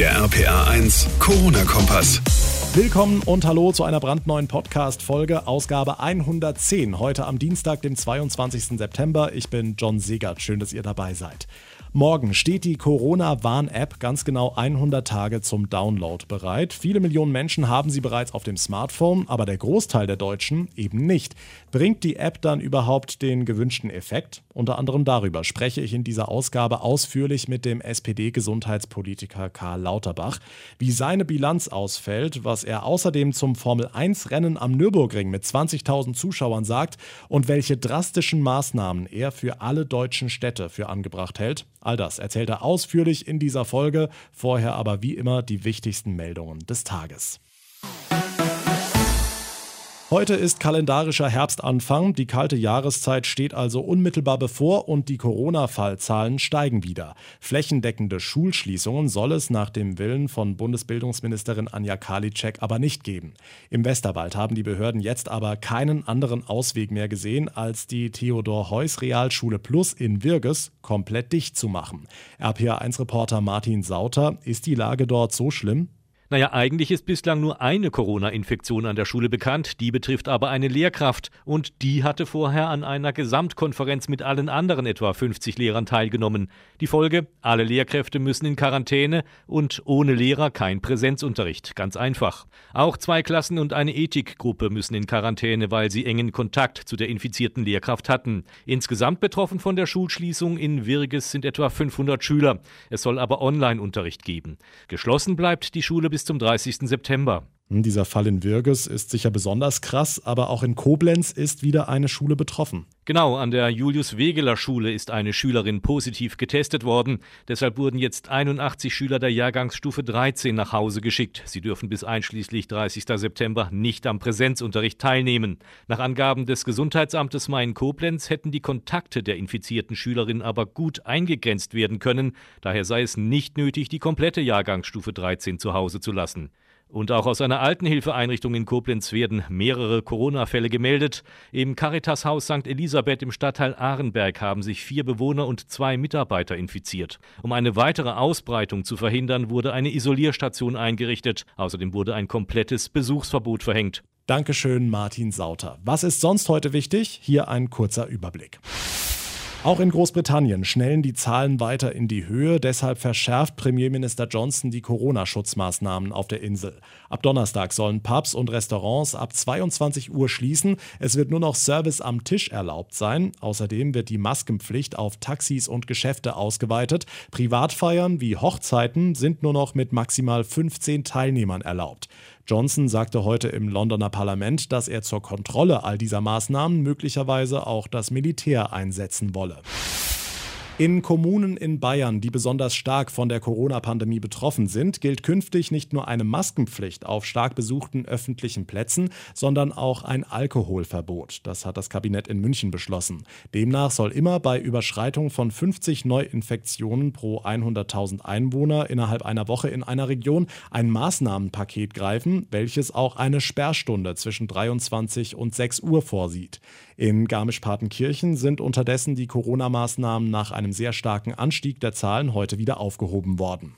Der RPA 1 Corona-Kompass. Willkommen und hallo zu einer brandneuen Podcast-Folge, Ausgabe 110, heute am Dienstag, dem 22. September. Ich bin John Segert. Schön, dass ihr dabei seid. Morgen steht die Corona-Warn-App ganz genau 100 Tage zum Download bereit. Viele Millionen Menschen haben sie bereits auf dem Smartphone, aber der Großteil der Deutschen eben nicht. Bringt die App dann überhaupt den gewünschten Effekt? Unter anderem darüber spreche ich in dieser Ausgabe ausführlich mit dem SPD-Gesundheitspolitiker Karl Lauterbach, wie seine Bilanz ausfällt, was er außerdem zum Formel-1-Rennen am Nürburgring mit 20.000 Zuschauern sagt und welche drastischen Maßnahmen er für alle deutschen Städte für angebracht hält. All das erzählt er ausführlich in dieser Folge, vorher aber wie immer die wichtigsten Meldungen des Tages. Heute ist kalendarischer Herbstanfang, die kalte Jahreszeit steht also unmittelbar bevor und die Corona-Fallzahlen steigen wieder. Flächendeckende Schulschließungen soll es nach dem Willen von Bundesbildungsministerin Anja Karliczek aber nicht geben. Im Westerwald haben die Behörden jetzt aber keinen anderen Ausweg mehr gesehen, als die Theodor-Heuss Realschule Plus in Wirges komplett dicht zu machen. RPA1-Reporter Martin Sauter, ist die Lage dort so schlimm? Naja, eigentlich ist bislang nur eine Corona-Infektion an der Schule bekannt, die betrifft aber eine Lehrkraft und die hatte vorher an einer Gesamtkonferenz mit allen anderen etwa 50 Lehrern teilgenommen. Die Folge, alle Lehrkräfte müssen in Quarantäne und ohne Lehrer kein Präsenzunterricht, ganz einfach. Auch zwei Klassen und eine Ethikgruppe müssen in Quarantäne, weil sie engen Kontakt zu der infizierten Lehrkraft hatten. Insgesamt betroffen von der Schulschließung in Wirges sind etwa 500 Schüler. Es soll aber Online-Unterricht geben. Geschlossen bleibt die Schule bis bis zum 30. September. Hm, dieser Fall in Wirges ist sicher besonders krass, aber auch in Koblenz ist wieder eine Schule betroffen. Genau, an der Julius-Wegeler-Schule ist eine Schülerin positiv getestet worden. Deshalb wurden jetzt 81 Schüler der Jahrgangsstufe 13 nach Hause geschickt. Sie dürfen bis einschließlich 30. September nicht am Präsenzunterricht teilnehmen. Nach Angaben des Gesundheitsamtes Main-Koblenz hätten die Kontakte der infizierten Schülerin aber gut eingegrenzt werden können. Daher sei es nicht nötig, die komplette Jahrgangsstufe 13 zu Hause zu lassen. Und auch aus einer Altenhilfeeinrichtung in Koblenz werden mehrere Corona-Fälle gemeldet. Im Caritas-Haus St. Elisabeth im Stadtteil Ahrenberg haben sich vier Bewohner und zwei Mitarbeiter infiziert. Um eine weitere Ausbreitung zu verhindern, wurde eine Isolierstation eingerichtet. Außerdem wurde ein komplettes Besuchsverbot verhängt. Dankeschön, Martin Sauter. Was ist sonst heute wichtig? Hier ein kurzer Überblick. Auch in Großbritannien schnellen die Zahlen weiter in die Höhe. Deshalb verschärft Premierminister Johnson die Corona-Schutzmaßnahmen auf der Insel. Ab Donnerstag sollen Pubs und Restaurants ab 22 Uhr schließen. Es wird nur noch Service am Tisch erlaubt sein. Außerdem wird die Maskenpflicht auf Taxis und Geschäfte ausgeweitet. Privatfeiern wie Hochzeiten sind nur noch mit maximal 15 Teilnehmern erlaubt. Johnson sagte heute im Londoner Parlament, dass er zur Kontrolle all dieser Maßnahmen möglicherweise auch das Militär einsetzen wolle. dollar. In Kommunen in Bayern, die besonders stark von der Corona-Pandemie betroffen sind, gilt künftig nicht nur eine Maskenpflicht auf stark besuchten öffentlichen Plätzen, sondern auch ein Alkoholverbot. Das hat das Kabinett in München beschlossen. Demnach soll immer bei Überschreitung von 50 Neuinfektionen pro 100.000 Einwohner innerhalb einer Woche in einer Region ein Maßnahmenpaket greifen, welches auch eine Sperrstunde zwischen 23 und 6 Uhr vorsieht. In Garmisch-Partenkirchen sind unterdessen die Corona-Maßnahmen nach einem sehr starken Anstieg der Zahlen heute wieder aufgehoben worden.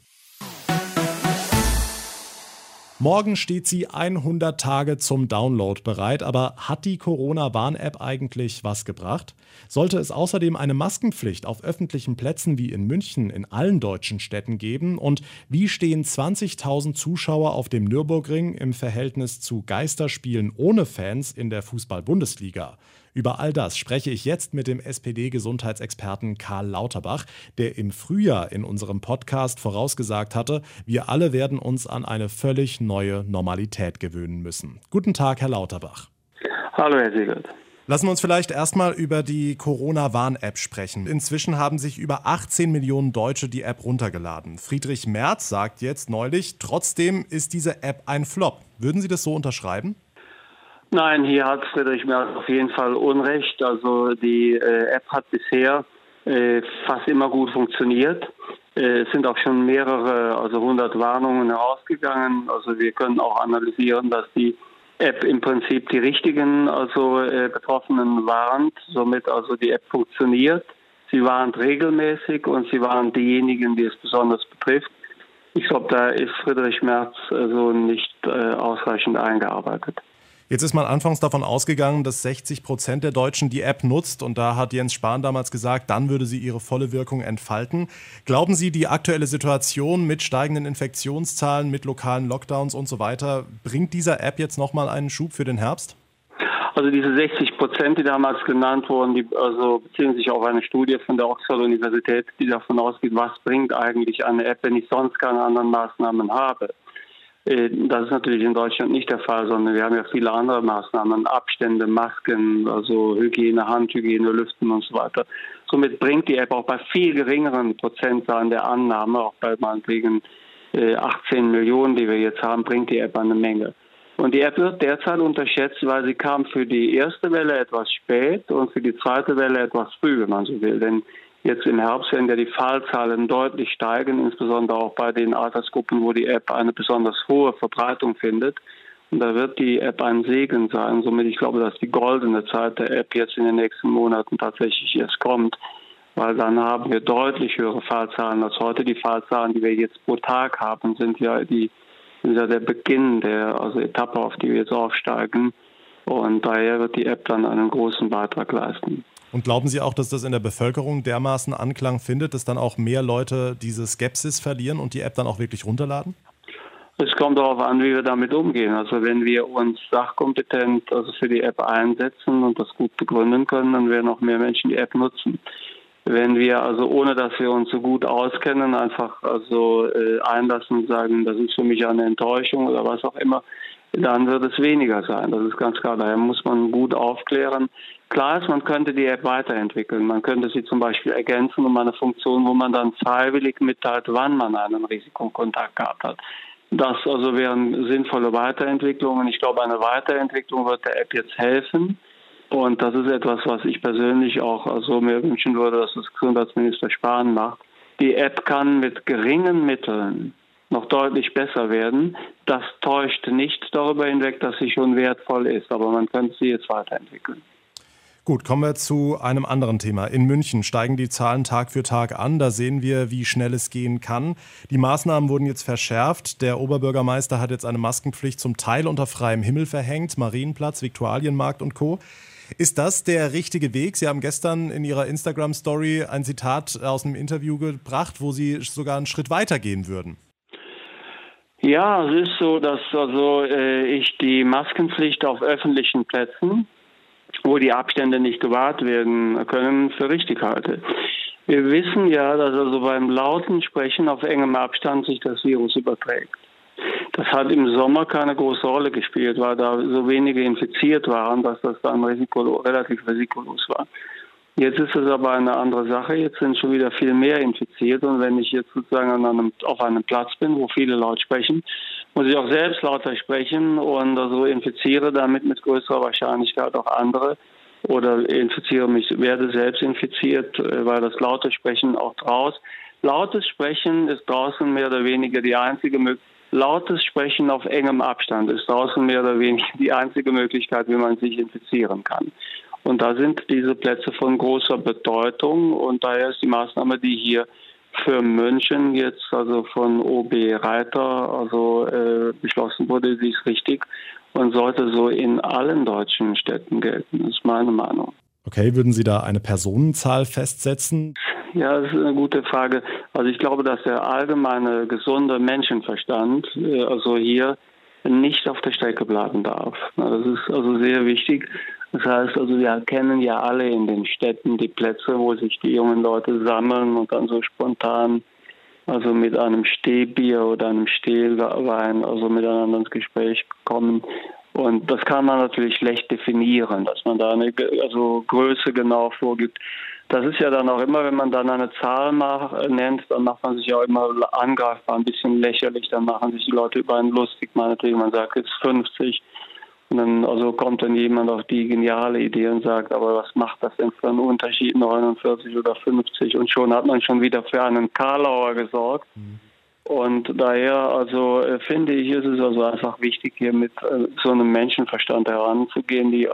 Morgen steht sie 100 Tage zum Download bereit, aber hat die Corona-Warn-App eigentlich was gebracht? Sollte es außerdem eine Maskenpflicht auf öffentlichen Plätzen wie in München in allen deutschen Städten geben? Und wie stehen 20.000 Zuschauer auf dem Nürburgring im Verhältnis zu Geisterspielen ohne Fans in der Fußball-Bundesliga? Über all das spreche ich jetzt mit dem SPD-Gesundheitsexperten Karl Lauterbach, der im Frühjahr in unserem Podcast vorausgesagt hatte, wir alle werden uns an eine völlig neue Normalität gewöhnen müssen. Guten Tag, Herr Lauterbach. Hallo, Herr Siegert. Lassen wir uns vielleicht erstmal über die Corona-Warn-App sprechen. Inzwischen haben sich über 18 Millionen Deutsche die App runtergeladen. Friedrich Merz sagt jetzt neulich, trotzdem ist diese App ein Flop. Würden Sie das so unterschreiben? Nein, hier hat Friedrich Merz auf jeden Fall Unrecht. Also die äh, App hat bisher äh, fast immer gut funktioniert. Äh, es sind auch schon mehrere, also 100 Warnungen herausgegangen. Also wir können auch analysieren, dass die App im Prinzip die richtigen, also äh, Betroffenen warnt. Somit also die App funktioniert. Sie warnt regelmäßig und sie warnt diejenigen, die es besonders betrifft. Ich glaube, da ist Friedrich Merz so nicht äh, ausreichend eingearbeitet. Jetzt ist man anfangs davon ausgegangen, dass 60 Prozent der Deutschen die App nutzt und da hat Jens Spahn damals gesagt, dann würde sie ihre volle Wirkung entfalten. Glauben Sie, die aktuelle Situation mit steigenden Infektionszahlen, mit lokalen Lockdowns und so weiter, bringt dieser App jetzt nochmal einen Schub für den Herbst? Also diese 60 Prozent, die damals genannt wurden, die also beziehen sich auf eine Studie von der Oxford-Universität, die davon ausgeht, was bringt eigentlich eine App, wenn ich sonst keine anderen Maßnahmen habe. Äh, das ist natürlich in Deutschland nicht der Fall, sondern wir haben ja viele andere Maßnahmen, Abstände, Masken, also Hygiene, Handhygiene, Lüften und so weiter. Somit bringt die App auch bei viel geringeren Prozentzahlen der Annahme, auch bei meinetwegen 18 äh, Millionen, die wir jetzt haben, bringt die App eine Menge. Und die App wird derzeit unterschätzt, weil sie kam für die erste Welle etwas spät und für die zweite Welle etwas früh, wenn man so will. Denn Jetzt im Herbst werden ja die Fallzahlen deutlich steigen, insbesondere auch bei den Altersgruppen, wo die App eine besonders hohe Verbreitung findet. Und da wird die App ein Segen sein. Somit, ich glaube, dass die goldene Zeit der App jetzt in den nächsten Monaten tatsächlich erst kommt. Weil dann haben wir deutlich höhere Fallzahlen als heute. Die Fallzahlen, die wir jetzt pro Tag haben, sind ja die, sind ja der Beginn der also Etappe, auf die wir jetzt aufsteigen. Und daher wird die App dann einen großen Beitrag leisten. Und glauben Sie auch, dass das in der Bevölkerung dermaßen Anklang findet, dass dann auch mehr Leute diese Skepsis verlieren und die App dann auch wirklich runterladen? Es kommt darauf an, wie wir damit umgehen. Also wenn wir uns sachkompetent also für die App einsetzen und das gut begründen können, dann werden auch mehr Menschen die App nutzen. Wenn wir also ohne dass wir uns so gut auskennen, einfach also äh, einlassen und sagen, das ist für mich eine Enttäuschung oder was auch immer, dann wird es weniger sein. Das ist ganz klar. Daher muss man gut aufklären. Klar ist, man könnte die App weiterentwickeln. Man könnte sie zum Beispiel ergänzen um eine Funktion, wo man dann freiwillig mitteilt, wann man einen Risikokontakt gehabt hat. Das also wären sinnvolle Weiterentwicklungen. Ich glaube, eine Weiterentwicklung wird der App jetzt helfen. Und das ist etwas, was ich persönlich auch also mir wünschen würde, dass das Gesundheitsminister Spahn macht. Die App kann mit geringen Mitteln noch deutlich besser werden. Das täuscht nicht darüber hinweg, dass sie schon wertvoll ist, aber man könnte sie jetzt weiterentwickeln. Gut, kommen wir zu einem anderen Thema. In München steigen die Zahlen Tag für Tag an. Da sehen wir, wie schnell es gehen kann. Die Maßnahmen wurden jetzt verschärft. Der Oberbürgermeister hat jetzt eine Maskenpflicht zum Teil unter freiem Himmel verhängt. Marienplatz, Viktualienmarkt und Co. Ist das der richtige Weg? Sie haben gestern in Ihrer Instagram-Story ein Zitat aus einem Interview gebracht, wo Sie sogar einen Schritt weiter gehen würden. Ja, es ist so, dass also äh, ich die Maskenpflicht auf öffentlichen Plätzen, wo die Abstände nicht gewahrt werden können, für richtig halte. Wir wissen ja, dass also beim lauten Sprechen auf engem Abstand sich das Virus überträgt. Das hat im Sommer keine große Rolle gespielt, weil da so wenige infiziert waren, dass das dann risiko, relativ risikolos war. Jetzt ist es aber eine andere Sache. Jetzt sind schon wieder viel mehr infiziert. Und wenn ich jetzt sozusagen einem, auf einem Platz bin, wo viele laut sprechen, muss ich auch selbst lauter sprechen und also infiziere damit mit größerer Wahrscheinlichkeit auch andere oder infiziere mich, werde selbst infiziert, äh, weil das laute Sprechen auch draußen. Lautes Sprechen ist draußen mehr oder weniger die einzige Möglichkeit. Lautes Sprechen auf engem Abstand ist draußen mehr oder weniger die einzige Möglichkeit, wie man sich infizieren kann. Und da sind diese Plätze von großer Bedeutung und daher ist die Maßnahme, die hier für München jetzt also von OB Reiter also äh, beschlossen wurde, sie ist richtig und sollte so in allen deutschen Städten gelten. Das ist meine Meinung. Okay, würden Sie da eine Personenzahl festsetzen? Ja, das ist eine gute Frage. Also ich glaube, dass der allgemeine gesunde Menschenverstand äh, also hier nicht auf der Strecke bleiben darf. Das ist also sehr wichtig. Das heißt also, wir kennen ja alle in den Städten die Plätze, wo sich die jungen Leute sammeln und dann so spontan, also mit einem Stehbier oder einem Stehlwein, also miteinander ins Gespräch kommen. Und das kann man natürlich schlecht definieren, dass man da eine also Größe genau vorgibt. Das ist ja dann auch immer, wenn man dann eine Zahl macht, nennt, dann macht man sich ja auch immer angreifbar, ein bisschen lächerlich. Dann machen sich die Leute über einen lustig, meinetwegen, man sagt jetzt 50 und dann also kommt dann jemand auf die geniale Idee und sagt, aber was macht das denn für einen Unterschied, 49 oder 50? Und schon hat man schon wieder für einen Karlauer gesorgt. Mhm. Und daher, also äh, finde ich, ist es also einfach wichtig, hier mit äh, so einem Menschenverstand heranzugehen. Die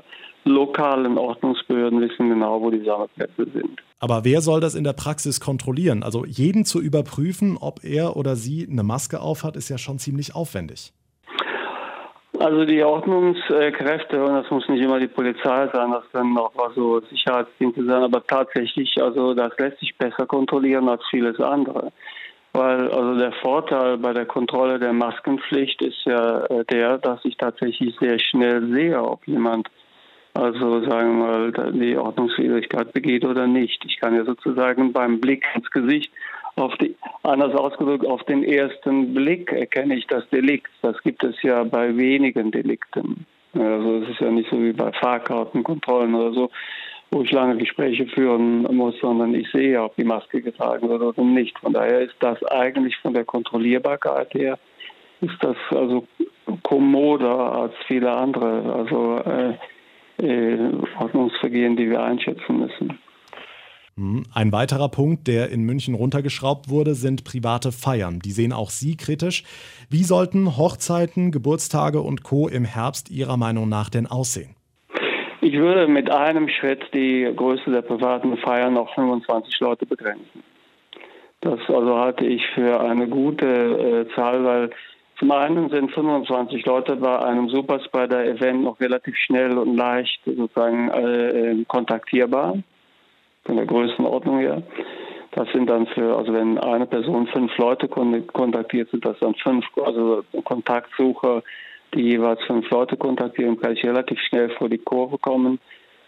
lokalen Ordnungsbehörden wissen genau, wo die Sammelplätze sind. Aber wer soll das in der Praxis kontrollieren? Also jeden zu überprüfen, ob er oder sie eine Maske aufhat, ist ja schon ziemlich aufwendig. Also die Ordnungskräfte, und das muss nicht immer die Polizei sein, das können auch so Sicherheitsdienste sein, aber tatsächlich, also das lässt sich besser kontrollieren als vieles andere. Weil also der Vorteil bei der Kontrolle der Maskenpflicht ist ja äh, der, dass ich tatsächlich sehr schnell sehe, ob jemand also sagen wir mal die Ordnungswidrigkeit begeht oder nicht. Ich kann ja sozusagen beim Blick ins Gesicht auf die, anders ausgedrückt, auf den ersten Blick erkenne ich das Delikt. Das gibt es ja bei wenigen Delikten. Also es ist ja nicht so wie bei Fahrkartenkontrollen oder so, wo ich lange Gespräche führen muss, sondern ich sehe, ob die Maske getragen wird oder nicht. Von daher ist das eigentlich von der Kontrollierbarkeit her, ist das also kommoder als viele andere also äh, äh, Ordnungsvergehen, die wir einschätzen müssen. Hm, ein weiterer Punkt, der in München runtergeschraubt wurde, sind private Feiern. Die sehen auch Sie kritisch. Wie sollten Hochzeiten, Geburtstage und Co. im Herbst Ihrer Meinung nach denn aussehen? Ich würde mit einem Schritt die Größe der privaten Feiern auf 25 Leute begrenzen. Das also halte ich für eine gute äh, Zahl, weil zum einen sind 25 Leute bei einem Superspreader-Event noch relativ schnell und leicht sozusagen äh, äh kontaktierbar von der Größenordnung her. Das sind dann für, also wenn eine Person fünf Leute kontaktiert, sind das dann fünf, also Kontaktsucher, die jeweils fünf Leute kontaktieren, kann ich relativ schnell vor die Kurve kommen.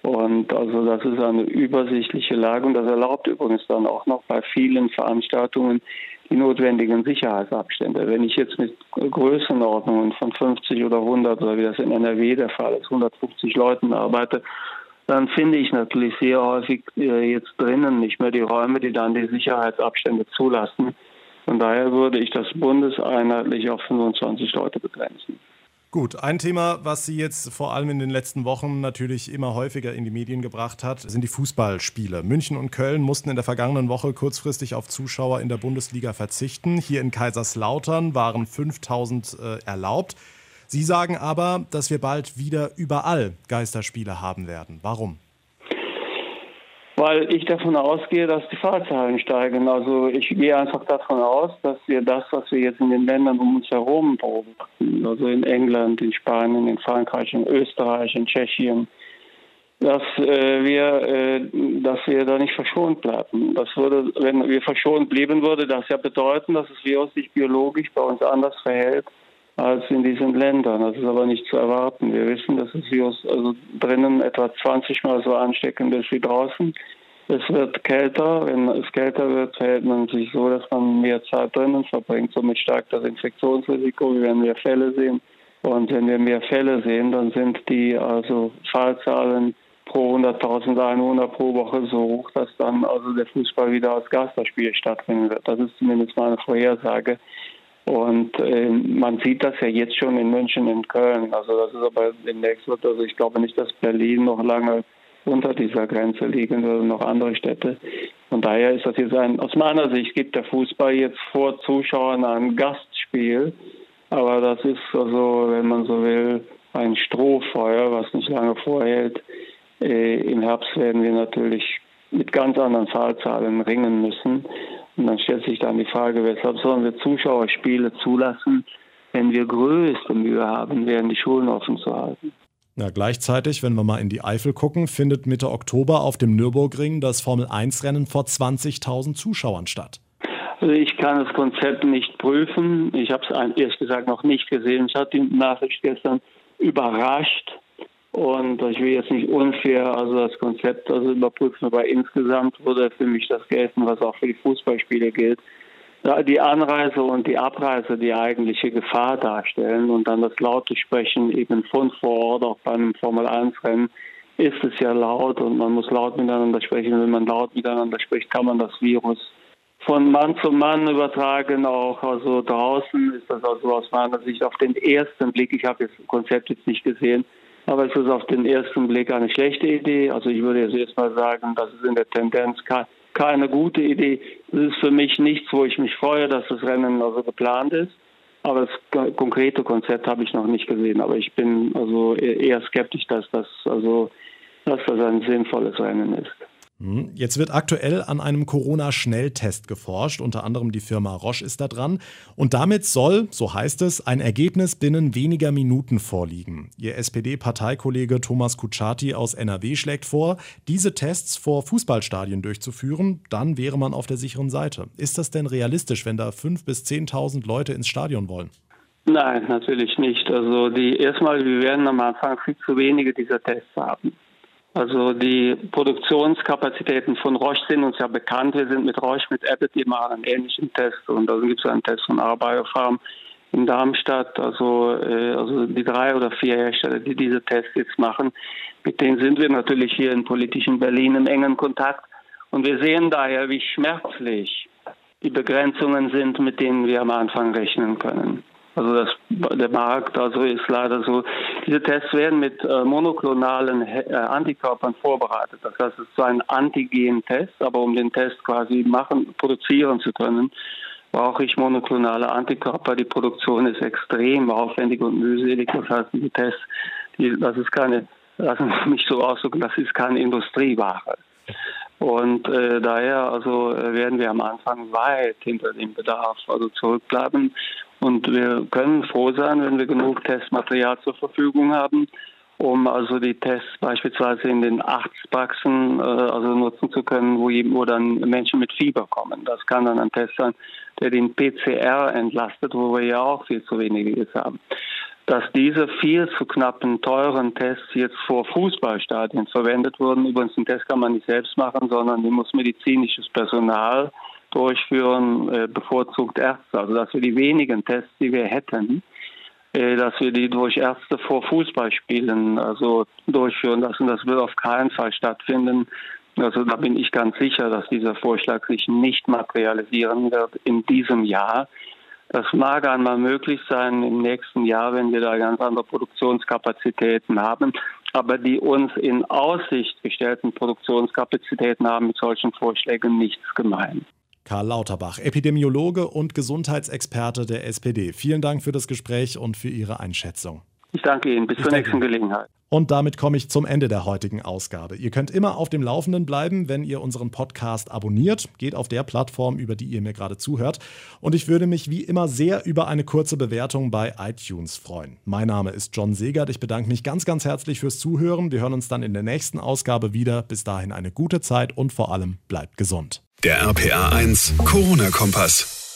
Und also das ist eine übersichtliche Lage und das erlaubt übrigens dann auch noch bei vielen Veranstaltungen die notwendigen Sicherheitsabstände. Wenn ich jetzt mit Größenordnungen von 50 oder 100 oder wie das in NRW der Fall ist, 150 Leuten arbeite, dann finde ich natürlich sehr häufig äh, jetzt drinnen nicht mehr die Räume, die dann die Sicherheitsabstände zulassen. Von daher würde ich das bundeseinheitlich auf 25 Leute begrenzen. Gut, ein Thema, was Sie jetzt vor allem in den letzten Wochen natürlich immer häufiger in die Medien gebracht hat, sind die Fußballspiele. München und Köln mussten in der vergangenen Woche kurzfristig auf Zuschauer in der Bundesliga verzichten. Hier in Kaiserslautern waren 5000 äh, erlaubt. Sie sagen aber, dass wir bald wieder überall Geisterspiele haben werden. Warum? Weil ich davon ausgehe, dass die Fahrzahlen steigen. Also ich gehe einfach davon aus, dass wir das, was wir jetzt in den Ländern um uns herum beobachten, also in England, in Spanien, in Frankreich, in Österreich, in Tschechien, dass äh, wir, äh, dass wir da nicht verschont bleiben. Das würde, wenn wir verschont blieben, würde das ja bedeuten, dass das Virus sich biologisch bei uns anders verhält als in diesen Ländern. Das ist aber nicht zu erwarten. Wir wissen, dass das Virus also drinnen etwa 20 Mal so ansteckend ist wie draußen. Es wird kälter. Wenn es kälter wird, verhält man sich so, dass man mehr Zeit drinnen verbringt. Somit steigt das Infektionsrisiko. Wir werden mehr Fälle sehen. Und wenn wir mehr Fälle sehen, dann sind die also Fallzahlen pro 100.000 Einwohner pro Woche so hoch, dass dann also der Fußball wieder als Geisterspiel stattfinden wird. Das ist zumindest meine Vorhersage. Und äh, man sieht das ja jetzt schon in München, in Köln. Also das ist aber demnächst wird, also ich glaube nicht, dass Berlin noch lange unter dieser Grenze liegen würde, noch andere Städte. Von daher ist das jetzt ein, aus meiner Sicht gibt der Fußball jetzt vor Zuschauern ein Gastspiel. Aber das ist also, wenn man so will, ein Strohfeuer, was nicht lange vorhält. Äh, Im Herbst werden wir natürlich mit ganz anderen Zahlzahlen ringen müssen. Und dann stellt sich dann die Frage, weshalb sollen wir Zuschauerspiele zulassen, wenn wir größte Mühe haben, während die Schulen offen zu halten. Ja, gleichzeitig, wenn wir mal in die Eifel gucken, findet Mitte Oktober auf dem Nürburgring das Formel-1-Rennen vor 20.000 Zuschauern statt. Also ich kann das Konzept nicht prüfen. Ich habe es ehrlich gesagt noch nicht gesehen. Ich hatte die Nachricht gestern überrascht. Und ich will jetzt nicht unfair also das Konzept also überprüfen, aber insgesamt würde für mich das gelten, was auch für die Fußballspiele gilt. Die Anreise und die Abreise die eigentliche Gefahr darstellen und dann das laute Sprechen eben von vor Ort, auch beim Formel-1-Rennen, ist es ja laut und man muss laut miteinander sprechen. Wenn man laut miteinander spricht, kann man das Virus von Mann zu Mann übertragen, auch also draußen ist das also aus meiner Sicht auf den ersten Blick, ich habe das Konzept jetzt nicht gesehen, aber es ist auf den ersten Blick eine schlechte Idee. Also ich würde jetzt erstmal sagen, das ist in der Tendenz keine gute Idee. Es ist für mich nichts, wo ich mich freue, dass das Rennen also geplant ist. Aber das konkrete Konzept habe ich noch nicht gesehen. Aber ich bin also eher skeptisch, dass das also dass das ein sinnvolles Rennen ist. Hm, jetzt wird aktuell an einem Corona-Schnelltest geforscht, unter anderem die Firma Roche ist da dran. Und damit soll, so heißt es, ein Ergebnis binnen weniger Minuten vorliegen. Ihr SPD-Parteikollege Thomas Kutschaty aus NRW schlägt vor, diese Tests vor Fußballstadien durchzuführen, dann wäre man auf der sicheren Seite. Ist das denn realistisch, wenn da 5.000 bis 10.000 Leute ins Stadion wollen? Nein, natürlich nicht. Also die erstmal, wir werden am Anfang viel zu wenige dieser Tests haben. Also die Produktionskapazitäten von Roche sind uns ja bekannt. Wir sind mit Roche, mit Abbott immer einen ähnlichen Test und da gibt es einen Test von Arbiofarm in Darmstadt. Also, äh, also die drei oder vier Hersteller, die diese Tests jetzt machen, mit denen sind wir natürlich hier in politischen Berlin im engen Kontakt. Und wir sehen daher, wie schmerzlich die Begrenzungen sind, mit denen wir am Anfang rechnen können. Also das, der Markt also ist leider so. Diese Tests werden mit äh, monoklonalen äh, Antikörpern vorbereitet. Das heißt, es ist so ein Antigen-Test, aber um den Test quasi machen, produzieren zu können, brauche ich monoklonale Antikörper. Die Produktion ist extrem aufwendig und mühselig. Das heißt, diese Tests, die, das ist keine, lassen Sie mich so ausdrücken, das ist keine Industrieware. Und äh, daher also äh, werden wir am Anfang weit hinter dem Bedarf also zurückbleiben. Und wir können froh sein, wenn wir genug Testmaterial zur Verfügung haben, um also die Tests beispielsweise in den Arztpraxen äh, also nutzen zu können, wo, wo dann Menschen mit Fieber kommen. Das kann dann ein Test sein, der den PCR entlastet, wo wir ja auch viel zu wenige jetzt haben. Dass diese viel zu knappen, teuren Tests jetzt vor Fußballstadien verwendet wurden, übrigens den Test kann man nicht selbst machen, sondern die muss medizinisches Personal durchführen, äh, bevorzugt Ärzte. Also dass wir die wenigen Tests, die wir hätten, äh, dass wir die durch Ärzte vor Fußballspielen also durchführen lassen. Das wird auf keinen Fall stattfinden. Also da bin ich ganz sicher, dass dieser Vorschlag sich nicht materialisieren wird in diesem Jahr. Das mag einmal möglich sein im nächsten Jahr, wenn wir da ganz andere Produktionskapazitäten haben. Aber die uns in Aussicht gestellten Produktionskapazitäten haben mit solchen Vorschlägen nichts gemein. Karl Lauterbach, Epidemiologe und Gesundheitsexperte der SPD. Vielen Dank für das Gespräch und für Ihre Einschätzung. Ich danke Ihnen. Bis ich zur nächsten Gelegenheit. Und damit komme ich zum Ende der heutigen Ausgabe. Ihr könnt immer auf dem Laufenden bleiben, wenn ihr unseren Podcast abonniert. Geht auf der Plattform, über die ihr mir gerade zuhört. Und ich würde mich wie immer sehr über eine kurze Bewertung bei iTunes freuen. Mein Name ist John Segert. Ich bedanke mich ganz, ganz herzlich fürs Zuhören. Wir hören uns dann in der nächsten Ausgabe wieder. Bis dahin eine gute Zeit und vor allem bleibt gesund. Der RPA 1 Corona-Kompass.